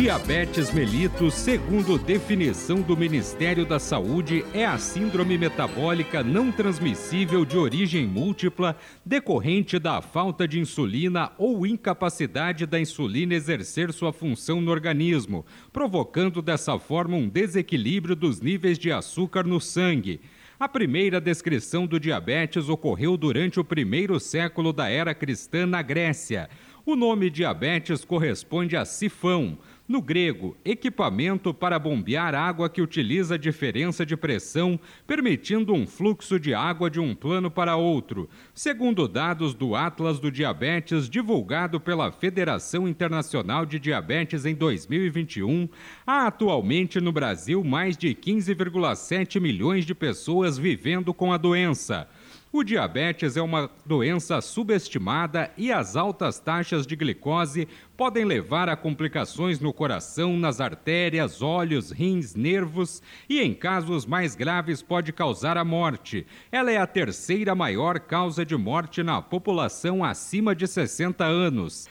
Diabetes mellitus, segundo definição do Ministério da Saúde, é a síndrome metabólica não transmissível de origem múltipla decorrente da falta de insulina ou incapacidade da insulina exercer sua função no organismo, provocando dessa forma um desequilíbrio dos níveis de açúcar no sangue. A primeira descrição do diabetes ocorreu durante o primeiro século da era cristã na Grécia. O nome diabetes corresponde a sifão, no grego, equipamento para bombear água que utiliza diferença de pressão, permitindo um fluxo de água de um plano para outro. Segundo dados do Atlas do Diabetes, divulgado pela Federação Internacional de Diabetes em 2021, há atualmente no Brasil mais de 15,7 milhões de pessoas vivendo com a doença. O diabetes é uma doença subestimada e as altas taxas de glicose podem levar a complicações no coração, nas artérias, olhos, rins, nervos e, em casos mais graves, pode causar a morte. Ela é a terceira maior causa de morte na população acima de 60 anos.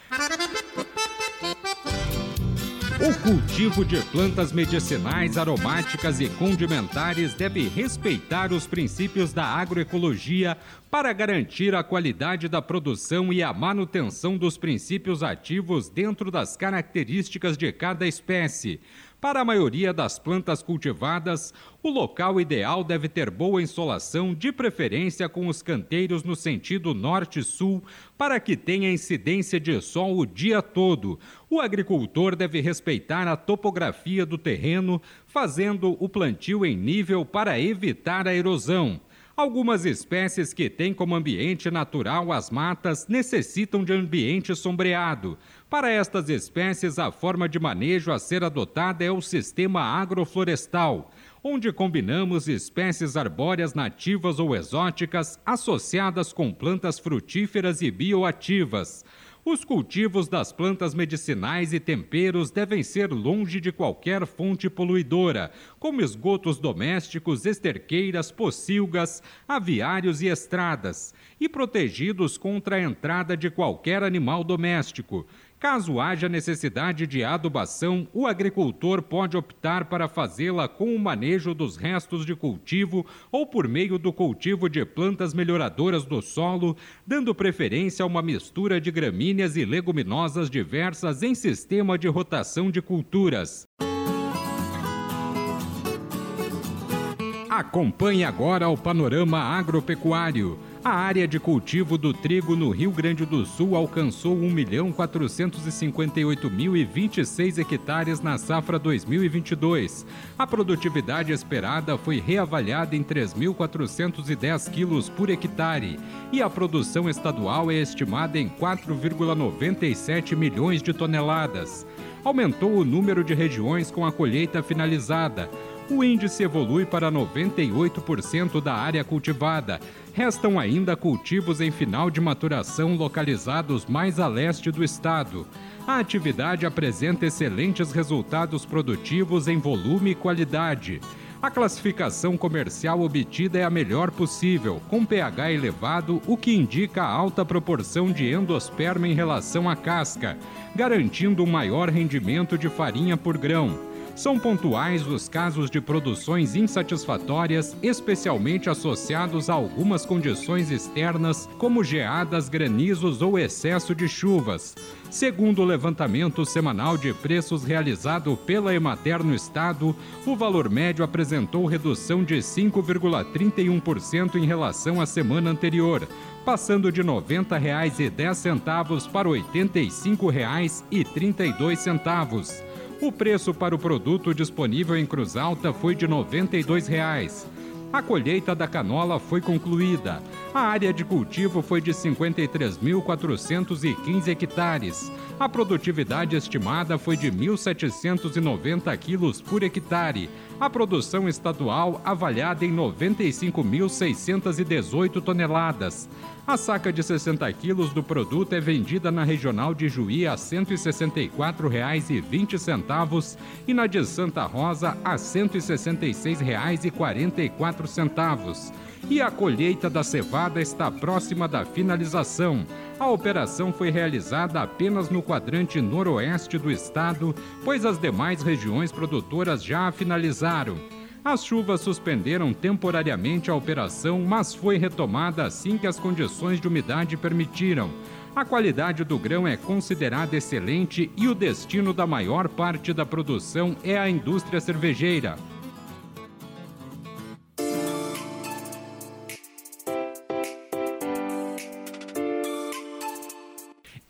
O cultivo de plantas medicinais, aromáticas e condimentares deve respeitar os princípios da agroecologia para garantir a qualidade da produção e a manutenção dos princípios ativos dentro das características de cada espécie. Para a maioria das plantas cultivadas, o local ideal deve ter boa insolação, de preferência com os canteiros no sentido norte-sul, para que tenha incidência de sol o dia todo. O agricultor deve respeitar a topografia do terreno, fazendo o plantio em nível para evitar a erosão. Algumas espécies que têm como ambiente natural as matas necessitam de ambiente sombreado. Para estas espécies, a forma de manejo a ser adotada é o sistema agroflorestal, onde combinamos espécies arbóreas nativas ou exóticas associadas com plantas frutíferas e bioativas. Os cultivos das plantas medicinais e temperos devem ser longe de qualquer fonte poluidora, como esgotos domésticos, esterqueiras, pocilgas, aviários e estradas, e protegidos contra a entrada de qualquer animal doméstico. Caso haja necessidade de adubação, o agricultor pode optar para fazê-la com o manejo dos restos de cultivo ou por meio do cultivo de plantas melhoradoras do solo, dando preferência a uma mistura de gramíneas e leguminosas diversas em sistema de rotação de culturas. Acompanhe agora o panorama agropecuário. A área de cultivo do trigo no Rio Grande do Sul alcançou 1.458.026 hectares na safra 2022. A produtividade esperada foi reavaliada em 3.410 quilos por hectare e a produção estadual é estimada em 4,97 milhões de toneladas. Aumentou o número de regiões com a colheita finalizada o índice evolui para 98% da área cultivada. Restam ainda cultivos em final de maturação localizados mais a leste do estado. A atividade apresenta excelentes resultados produtivos em volume e qualidade. A classificação comercial obtida é a melhor possível, com pH elevado, o que indica alta proporção de endosperma em relação à casca, garantindo um maior rendimento de farinha por grão. São pontuais os casos de produções insatisfatórias, especialmente associados a algumas condições externas, como geadas, granizos ou excesso de chuvas. Segundo o levantamento semanal de preços realizado pela Emater no estado, o valor médio apresentou redução de 5,31% em relação à semana anterior, passando de R$ 90,10 para R$ 85,32 o preço para o produto disponível em Cruz Alta foi de 92 reais. A colheita da canola foi concluída. A área de cultivo foi de 53.415 hectares. A produtividade estimada foi de 1.790 quilos por hectare. A produção estadual avaliada em 95.618 toneladas. A saca de 60 quilos do produto é vendida na regional de Juí a R$ 164,20 e na de Santa Rosa a R$ 166,44 e a colheita da cevada está próxima da finalização. A operação foi realizada apenas no quadrante noroeste do estado, pois as demais regiões produtoras já a finalizaram. As chuvas suspenderam temporariamente a operação, mas foi retomada assim que as condições de umidade permitiram. A qualidade do grão é considerada excelente e o destino da maior parte da produção é a indústria cervejeira.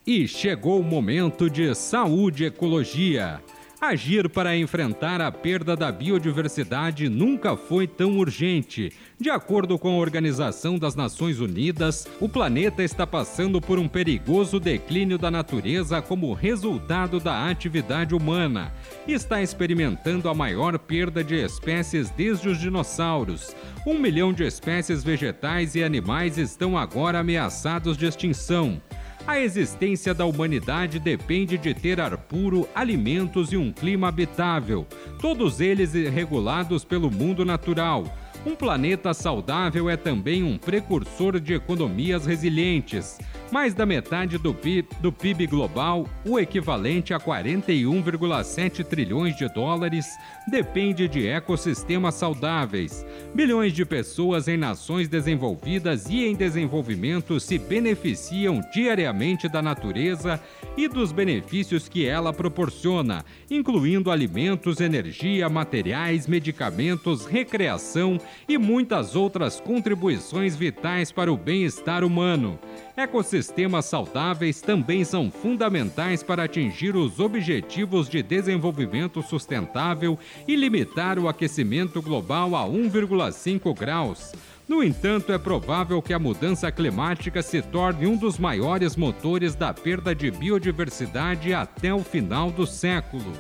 E chegou o momento de saúde e ecologia. Agir para enfrentar a perda da biodiversidade nunca foi tão urgente. De acordo com a Organização das Nações Unidas, o planeta está passando por um perigoso declínio da natureza como resultado da atividade humana. Está experimentando a maior perda de espécies desde os dinossauros. Um milhão de espécies vegetais e animais estão agora ameaçados de extinção. A existência da humanidade depende de ter ar puro, alimentos e um clima habitável, todos eles regulados pelo mundo natural. Um planeta saudável é também um precursor de economias resilientes. Mais da metade do PIB, do PIB global, o equivalente a 41,7 trilhões de dólares, depende de ecossistemas saudáveis. Bilhões de pessoas em nações desenvolvidas e em desenvolvimento se beneficiam diariamente da natureza e dos benefícios que ela proporciona, incluindo alimentos, energia, materiais, medicamentos, recreação e muitas outras contribuições vitais para o bem-estar humano. Ecossistemas saudáveis também são fundamentais para atingir os objetivos de desenvolvimento sustentável e limitar o aquecimento global a 1,5 graus. No entanto, é provável que a mudança climática se torne um dos maiores motores da perda de biodiversidade até o final do século.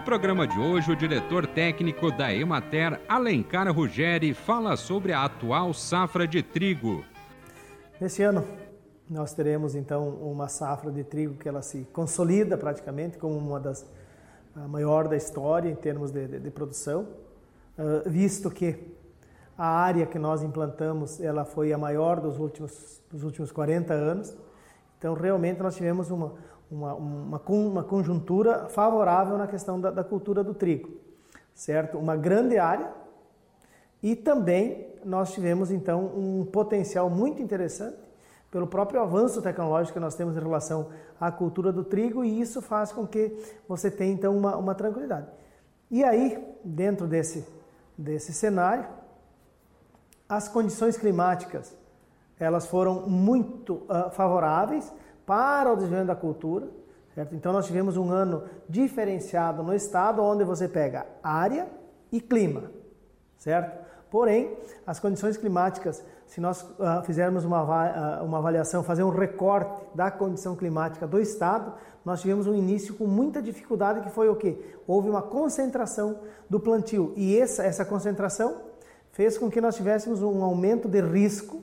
No programa de hoje, o diretor técnico da Emater, Alencar Ruggeri, fala sobre a atual safra de trigo. Nesse ano, nós teremos então uma safra de trigo que ela se consolida praticamente como uma das a maior da história em termos de, de, de produção, uh, visto que a área que nós implantamos ela foi a maior dos últimos dos últimos 40 anos. Então realmente nós tivemos uma uma, uma, uma conjuntura favorável na questão da, da cultura do trigo, certo? Uma grande área e também nós tivemos então um potencial muito interessante pelo próprio avanço tecnológico que nós temos em relação à cultura do trigo e isso faz com que você tenha então uma, uma tranquilidade. E aí, dentro desse, desse cenário, as condições climáticas elas foram muito uh, favoráveis para o desenvolvimento da cultura. Certo? Então nós tivemos um ano diferenciado no estado onde você pega área e clima, certo? Porém, as condições climáticas, se nós uh, fizermos uma, uh, uma avaliação, fazer um recorte da condição climática do estado, nós tivemos um início com muita dificuldade que foi o que? Houve uma concentração do plantio e essa, essa concentração fez com que nós tivéssemos um aumento de risco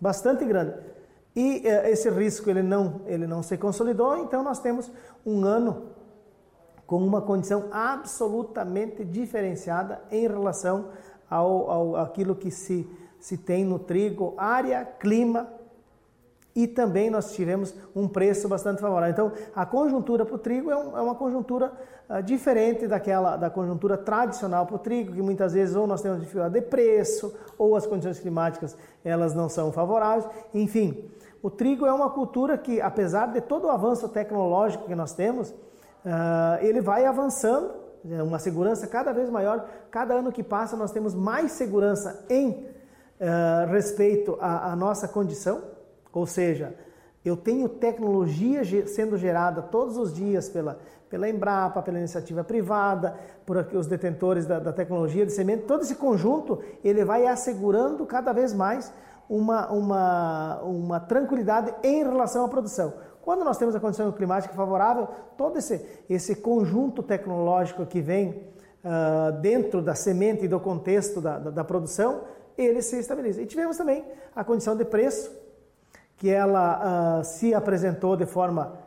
bastante grande e eh, esse risco ele não, ele não se consolidou, então nós temos um ano com uma condição absolutamente diferenciada em relação ao, ao aquilo que se, se tem no trigo, área, clima e também nós tivemos um preço bastante favorável. Então, a conjuntura para o trigo é, um, é, uma conjuntura uh, diferente daquela da conjuntura tradicional para o trigo, que muitas vezes ou nós temos dificuldade de preço, ou as condições climáticas elas não são favoráveis. Enfim, o trigo é uma cultura que, apesar de todo o avanço tecnológico que nós temos, uh, ele vai avançando, é uma segurança cada vez maior. Cada ano que passa, nós temos mais segurança em uh, respeito à, à, nossa condição, ou seja, Eu tenho tecnologia sendo gerada todos os dias pela, pela Embrapa, pela iniciativa privada, por os detentores da, da tecnologia de semente. Todo esse conjunto ele vai assegurando cada vez mais uma, uma, uma tranquilidade em relação à produção. Quando nós temos a condição climática favorável, todo esse, esse conjunto tecnológico que vem uh, dentro da semente e do contexto da, da, da produção, ele se estabiliza. E tivemos também a condição de preço, que ela uh, se apresentou de forma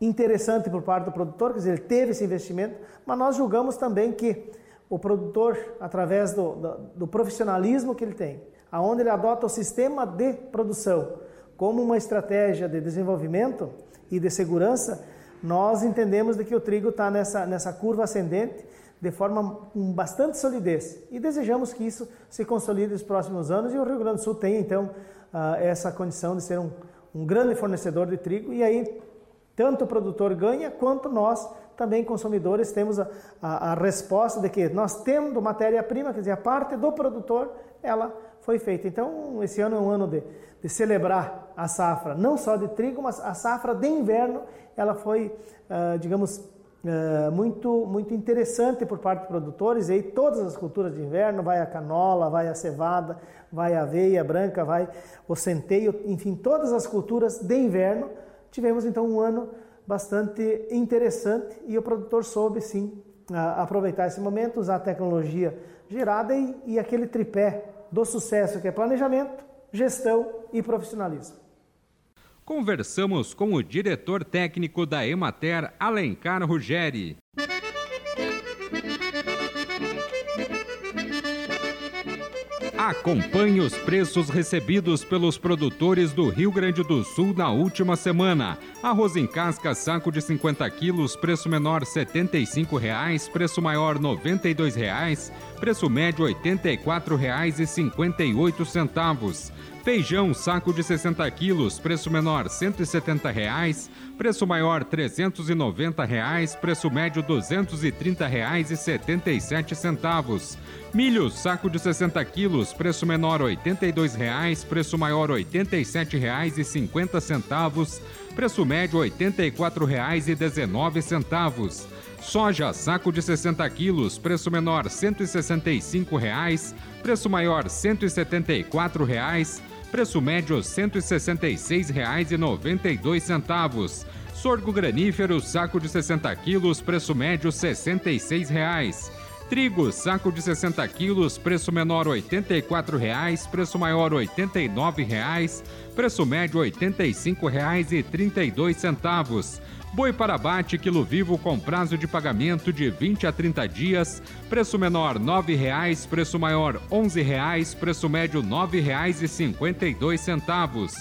interessante por parte do produtor, quer dizer, ele teve esse investimento, mas nós julgamos também que o produtor, através do, do, do profissionalismo que ele tem, aonde ele adota o sistema de produção. Como uma estratégia de desenvolvimento e de segurança, nós entendemos de que o trigo está nessa, nessa curva ascendente de forma com bastante solidez. E desejamos que isso se consolide nos próximos anos e o Rio Grande do Sul tenha então uh, essa condição de ser um, um grande fornecedor de trigo e aí tanto o produtor ganha quanto nós também consumidores temos a, a, a resposta de que nós temos matéria-prima, quer dizer, a parte do produtor, ela foi feita. Então, esse ano é um ano de, de celebrar a safra, não só de trigo, mas a safra de inverno, ela foi, uh, digamos, uh, muito, muito interessante por parte dos produtores. E aí todas as culturas de inverno, vai a canola, vai a cevada, vai a aveia branca, vai o centeio, enfim, todas as culturas de inverno. Tivemos então um ano bastante interessante e o produtor soube sim uh, aproveitar esse momento, usar a tecnologia gerada e, e aquele tripé do sucesso que é planejamento, gestão e profissionalismo. Conversamos com o diretor técnico da Emater, Alencar Ruggeri. Acompanhe os preços recebidos pelos produtores do Rio Grande do Sul na última semana. Arroz em casca, saco de 50 quilos, preço menor R$ 75,00, preço maior R$ 92,00, preço médio R$ 84,58. Feijão, saco de 60 quilos, preço menor 170 reais, preço maior 390 reais, preço médio R$ 230,77. Milho, saco de 60 quilos, preço menor 82 reais, preço maior R$ 87,50, preço médio R$ 84,19. Soja, saco de 60 quilos, preço menor 165 reais, preço maior 174 reais, preço médio R$ 166,92. Sorgo granífero, saco de 60 quilos, preço médio 66 reais. Trigo, saco de 60 quilos, preço menor R$ 84,00, preço maior R$ 89,00, preço médio R$ 85,32. Boi para abate, quilo vivo com prazo de pagamento de 20 a 30 dias, preço menor R$ 9,00, preço maior R$ 11,00, preço médio R$ 9,52.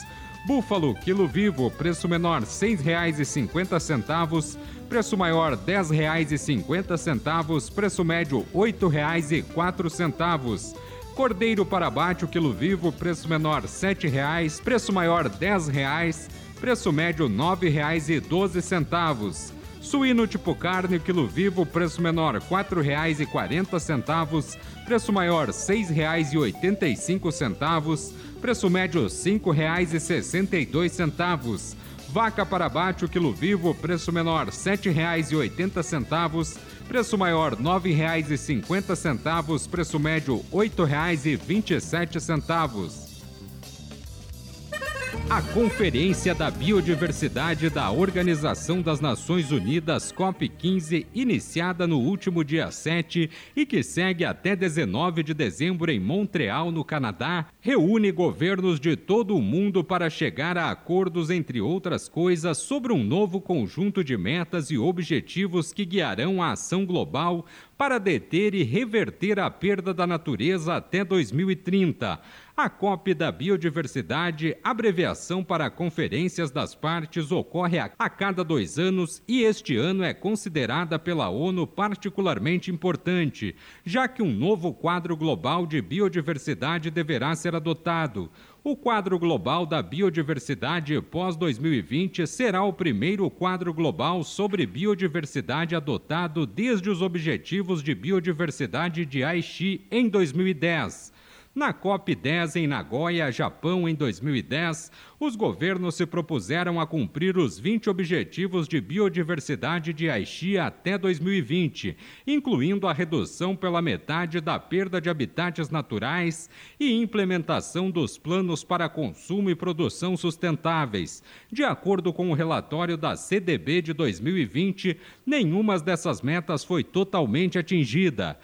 Búfalo, quilo vivo, preço menor R$ 6,50, preço maior R$ 10,50, preço médio R$ 8,04. Cordeiro para abate, o quilo vivo, preço menor R$ 7,00, preço maior R$ 10,00 preço médio R$ 9,12. Suíno tipo carne, quilo vivo, preço menor R$ 4,40, preço maior R$ 6,85, preço médio R$ 5,62. Vaca para abate, o quilo vivo, preço menor R$ 7,80, preço maior R$ 9,50, preço médio R$ 8,27. A Conferência da Biodiversidade da Organização das Nações Unidas, COP15, iniciada no último dia 7 e que segue até 19 de dezembro em Montreal, no Canadá, reúne governos de todo o mundo para chegar a acordos, entre outras coisas, sobre um novo conjunto de metas e objetivos que guiarão a ação global para deter e reverter a perda da natureza até 2030. A COP da Biodiversidade, abreviação para Conferências das Partes, ocorre a, cada dois anos e este ano é considerada pela ONU particularmente importante, já que um novo quadro global de biodiversidade deverá ser adotado. O quadro global da biodiversidade pós-2020 será o primeiro quadro global sobre biodiversidade adotado desde os Objetivos de Biodiversidade de Aichi em 2010. Na COP10 em Nagoya, Japão, em 2010, os governos se propuseram a cumprir os 20 Objetivos de Biodiversidade de Aichi até 2020, incluindo a redução pela metade da perda de habitats naturais e implementação dos planos para consumo e produção sustentáveis. De acordo com o relatório da CDB de 2020, nenhuma dessas metas foi totalmente atingida.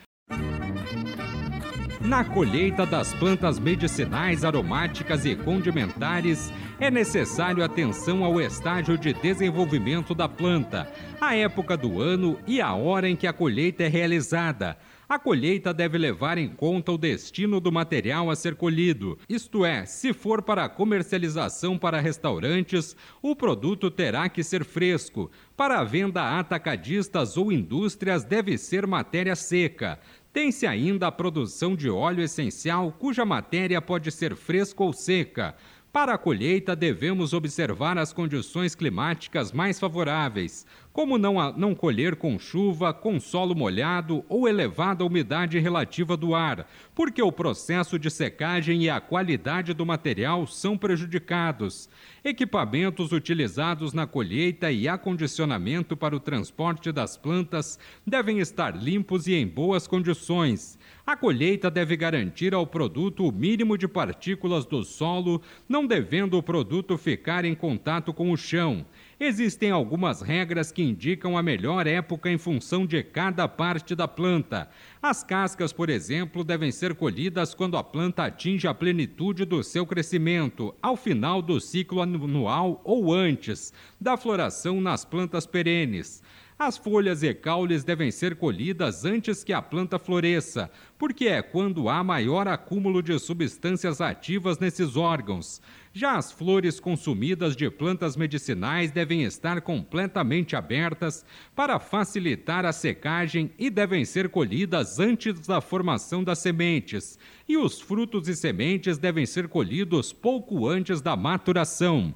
Na colheita das plantas medicinais, aromáticas e condimentares, é necessário atenção ao estágio de desenvolvimento da planta, a época do ano e a hora em que a colheita é realizada. A colheita deve levar em conta o destino do material a ser colhido, isto é, se for para comercialização para restaurantes, o produto terá que ser fresco. Para a venda a atacadistas ou indústrias, deve ser matéria seca. Tem-se ainda a produção de óleo essencial, cuja matéria pode ser fresca ou seca. Para a colheita, devemos observar as condições climáticas mais favoráveis, como não, não colher com chuva, com solo molhado ou elevada umidade relativa do ar, porque o processo de secagem e a qualidade do material são prejudicados. Equipamentos utilizados na colheita e acondicionamento para o transporte das plantas devem estar limpos e em boas condições. A colheita deve garantir ao produto o mínimo de partículas do solo, não devendo o produto ficar em contato com o chão. Existem algumas regras que indicam a melhor época em função de cada parte da planta. As cascas, por exemplo, devem ser colhidas quando a planta atinge a plenitude do seu crescimento, ao final do ciclo anual ou antes da floração nas plantas perenes. As folhas e caules devem ser colhidas antes que a planta floresça, porque é quando há maior acúmulo de substâncias ativas nesses órgãos. Já as flores consumidas de plantas medicinais devem estar completamente abertas para facilitar a secagem e devem ser colhidas antes da formação das sementes. E os frutos e sementes devem ser colhidos pouco antes da maturação.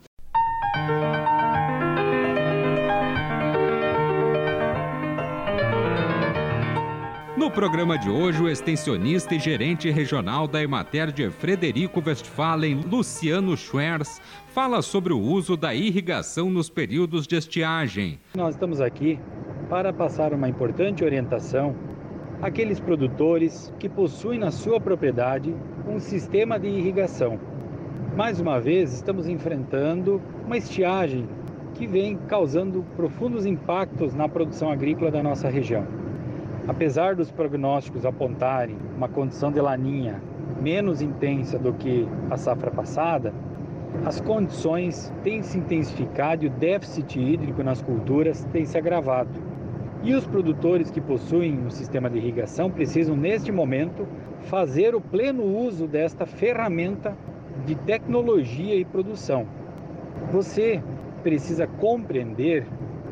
No programa de hoje, o extensionista e gerente regional da Emater de Frederico Westphalen, Luciano Schwerz, fala sobre o uso da irrigação nos períodos de estiagem. Nós estamos aqui para passar uma importante orientação àqueles produtores que possuem na sua propriedade um sistema de irrigação. Mais uma vez, estamos enfrentando uma estiagem que vem causando profundos impactos na produção agrícola da nossa região. Apesar dos prognósticos apontarem uma condição de laninha menos intensa do que a safra passada, as condições têm se intensificado e o déficit hídrico nas culturas tem se agravado. E os produtores que possuem um sistema de irrigação precisam, neste momento, fazer o pleno uso desta ferramenta de tecnologia e produção. Você precisa compreender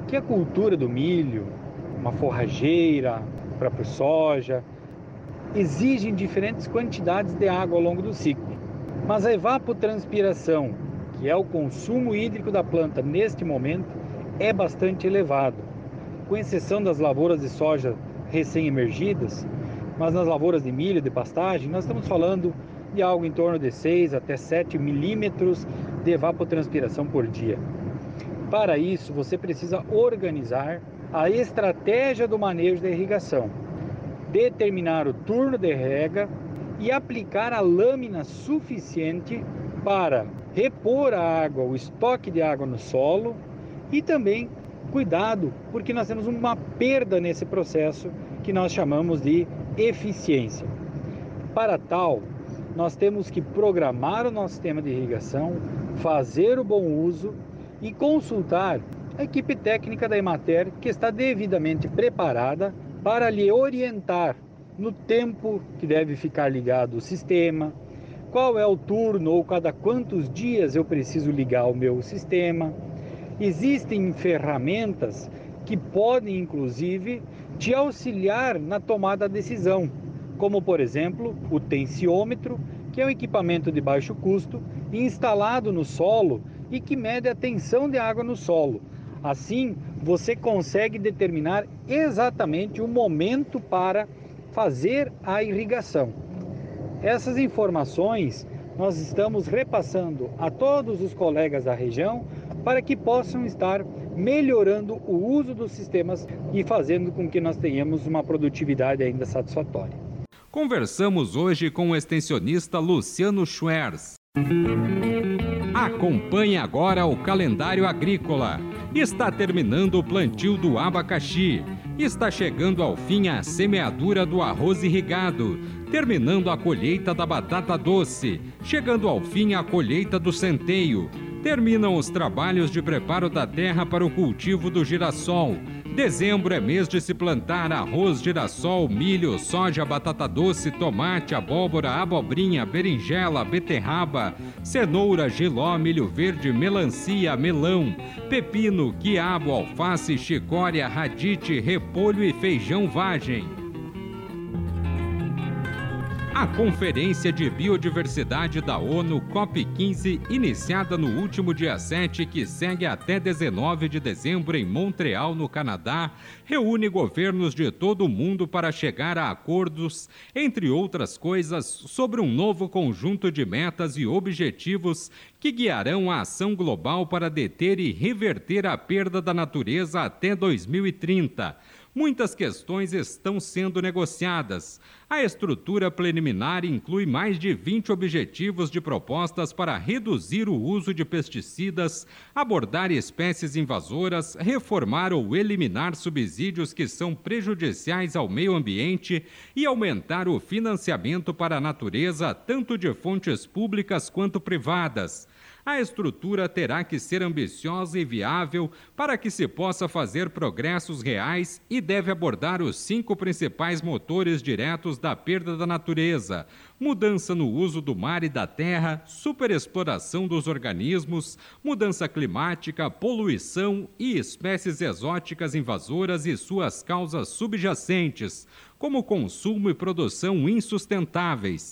que a cultura do milho, uma forrageira, própria soja, exigem diferentes quantidades de água ao longo do ciclo. Mas a evapotranspiração, que é o consumo hídrico da planta neste momento, é bastante elevado, com exceção das lavouras de soja recém-emergidas, mas nas lavouras de milho, de pastagem, nós estamos falando de algo em torno de 6 até 7 milímetros de evapotranspiração por dia. Para isso, você precisa organizar a estratégia do manejo da irrigação, determinar o turno de rega e aplicar a lâmina suficiente para repor a água, o estoque de água no solo e também cuidado, porque nós temos uma perda nesse processo que nós chamamos de eficiência. Para tal, nós temos que programar o nosso sistema de irrigação, fazer o bom uso e consultar a equipe técnica da Emater que está devidamente preparada para lhe orientar no tempo que deve ficar ligado o sistema, qual é o turno ou cada quantos dias eu preciso ligar o meu sistema. Existem ferramentas que podem, inclusive, te auxiliar na tomada da decisão, como, por exemplo, o tensiômetro, que é um equipamento de baixo custo instalado no solo e que mede a tensão de água no solo, Assim, você consegue determinar exatamente o momento para fazer a irrigação. Essas informações nós estamos repassando a todos os colegas da região para que possam estar melhorando o uso dos sistemas e fazendo com que nós tenhamos uma produtividade ainda satisfatória. Conversamos hoje com o extensionista Luciano Schwerz. Acompanhe agora o calendário agrícola. Está terminando o plantio do abacaxi. Está chegando ao fim a semeadura do arroz irrigado, terminando a colheita da batata doce, chegando ao fim a colheita do centeio. Terminam os trabalhos de preparo da terra para o cultivo do girassol. Dezembro é mês de se plantar arroz, girassol, milho, soja, batata doce, tomate, abóbora, abobrinha, berinjela, beterraba, cenoura, giló, milho verde, melancia, melão, pepino, quiabo, alface, chicória, radite, repolho e feijão vagem. A Conferência de Biodiversidade da ONU COP15, iniciada no último dia 7, que segue até 19 de dezembro em Montreal, no Canadá, reúne governos de todo o mundo para chegar a acordos, entre outras coisas, sobre um novo conjunto de metas e objetivos que guiarão a ação global para deter e reverter a perda da natureza até 2030 muitas questões estão sendo negociadas. A estrutura preliminar inclui mais de 20 objetivos de propostas para reduzir o uso de pesticidas, abordar espécies invasoras, reformar ou eliminar subsídios que são prejudiciais ao meio ambiente e aumentar o financiamento para a natureza, tanto de fontes públicas quanto privadas a estrutura terá que ser ambiciosa e viável para que se possa fazer progressos reais e deve abordar os cinco principais motores diretos da perda da natureza: mudança no uso do mar e da terra, superexploração dos organismos, mudança climática, poluição e espécies exóticas invasoras e suas causas subjacentes, como consumo e produção insustentáveis.